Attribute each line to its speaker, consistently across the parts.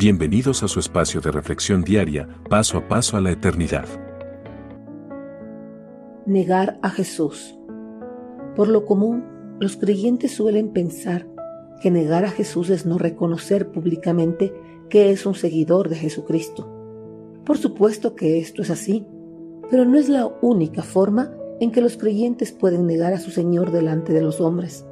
Speaker 1: Bienvenidos a su espacio de reflexión diaria, paso a paso a la eternidad.
Speaker 2: Negar a Jesús. Por lo común, los creyentes suelen pensar que negar a Jesús es no reconocer públicamente que es un seguidor de Jesucristo. Por supuesto que esto es así, pero no es la única forma en que los creyentes pueden negar a su Señor delante de los hombres,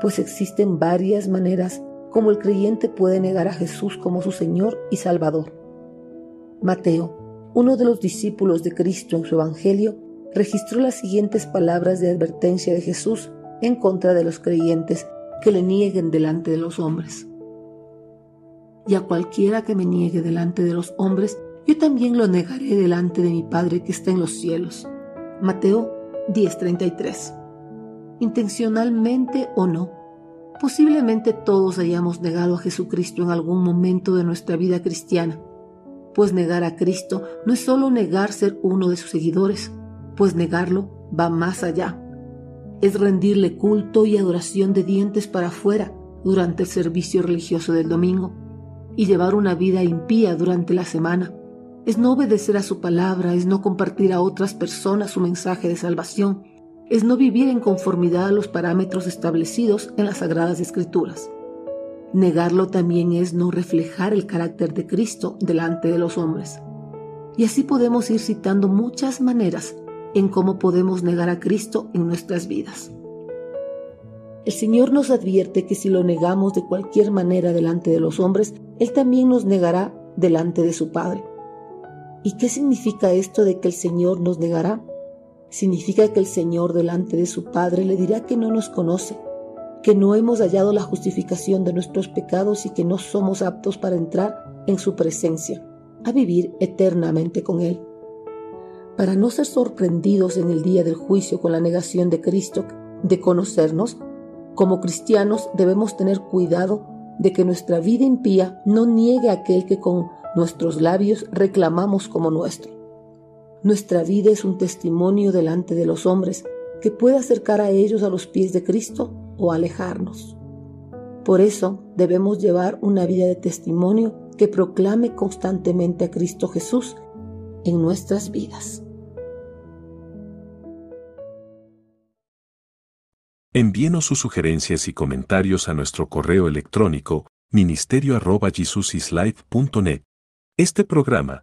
Speaker 2: pues existen varias maneras como el creyente puede negar a Jesús como su Señor y Salvador. Mateo, uno de los discípulos de Cristo en su Evangelio, registró las siguientes palabras de advertencia de Jesús en contra de los creyentes que le nieguen delante de los hombres. Y a cualquiera que me niegue delante de los hombres, yo también lo negaré delante de mi Padre que está en los cielos. Mateo 10:33. Intencionalmente o no, Posiblemente todos hayamos negado a Jesucristo en algún momento de nuestra vida cristiana, pues negar a Cristo no es solo negar ser uno de sus seguidores, pues negarlo va más allá. Es rendirle culto y adoración de dientes para afuera durante el servicio religioso del domingo y llevar una vida impía durante la semana. Es no obedecer a su palabra, es no compartir a otras personas su mensaje de salvación es no vivir en conformidad a los parámetros establecidos en las Sagradas Escrituras. Negarlo también es no reflejar el carácter de Cristo delante de los hombres. Y así podemos ir citando muchas maneras en cómo podemos negar a Cristo en nuestras vidas. El Señor nos advierte que si lo negamos de cualquier manera delante de los hombres, Él también nos negará delante de su Padre. ¿Y qué significa esto de que el Señor nos negará? Significa que el Señor delante de su Padre le dirá que no nos conoce, que no hemos hallado la justificación de nuestros pecados y que no somos aptos para entrar en su presencia, a vivir eternamente con Él. Para no ser sorprendidos en el día del juicio con la negación de Cristo de conocernos, como cristianos debemos tener cuidado de que nuestra vida impía no niegue a aquel que con nuestros labios reclamamos como nuestro. Nuestra vida es un testimonio delante de los hombres que puede acercar a ellos a los pies de Cristo o alejarnos. Por eso debemos llevar una vida de testimonio que proclame constantemente a Cristo Jesús en nuestras vidas.
Speaker 1: Envíenos sus sugerencias y comentarios a nuestro correo electrónico ministerio.jesusislife.net. Este programa